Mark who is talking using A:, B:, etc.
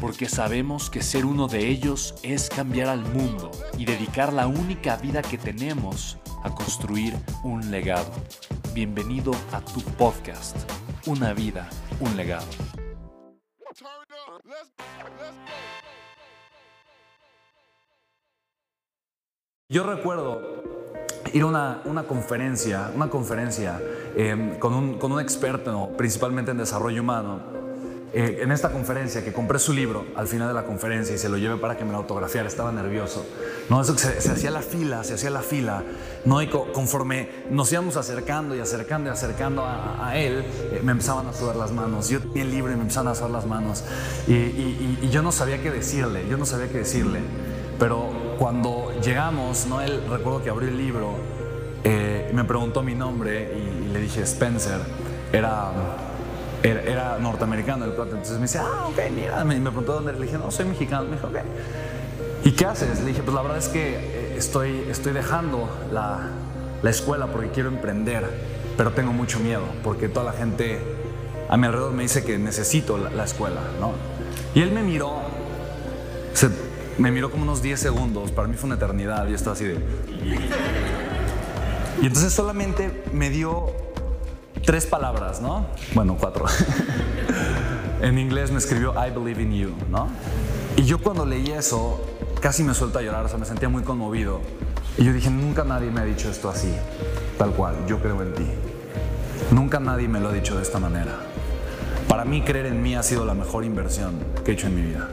A: porque sabemos que ser uno de ellos es cambiar al mundo y dedicar la única vida que tenemos a construir un legado. Bienvenido a tu podcast, Una vida, un legado.
B: Yo recuerdo ir a una, conferencia, una conferencia eh, con, un, con un experto principalmente en desarrollo humano eh, en esta conferencia, que compré su libro al final de la conferencia y se lo llevé para que me lo autografiara, estaba nervioso. No, eso se, se hacía la fila, se hacía la fila. No, y conforme nos íbamos acercando y acercando y acercando a, él, eh, me empezaban a sudar las manos. Yo tenía el libro y me empezaban a sudar las manos. Y, yo no sabía qué decirle, yo no sabía qué decirle. Pero cuando llegamos, ¿no? él recuerdo que abrió el libro, eh, me preguntó mi nombre y le dije Spencer. Era era, norteamericano el plato. Entonces me dice, ah, ok, mira. Me, preguntó dónde. Le dije, no, soy mexicano. Me dijo, ok. ¿Y qué haces? Le dije, pues la verdad es que eh, estoy, estoy dejando la, la escuela porque quiero emprender, pero tengo mucho miedo porque toda la gente a mi alrededor me dice que necesito la, escuela, ¿no? Y él me miró, se, me miró como unos 10 segundos, para mí fue una eternidad, y estaba así de... Y entonces solamente me dio tres palabras, ¿no? Bueno, cuatro. en inglés me escribió I believe in you, ¿no? Y yo cuando leí eso, casi me suelto a llorar, o sea, me sentía muy conmovido. Y yo dije, nunca nadie me ha dicho esto así, tal cual, yo creo en ti. Nunca nadie me lo ha dicho de esta manera. Para mí creer en mí ha sido la mejor inversión que he hecho en mi vida.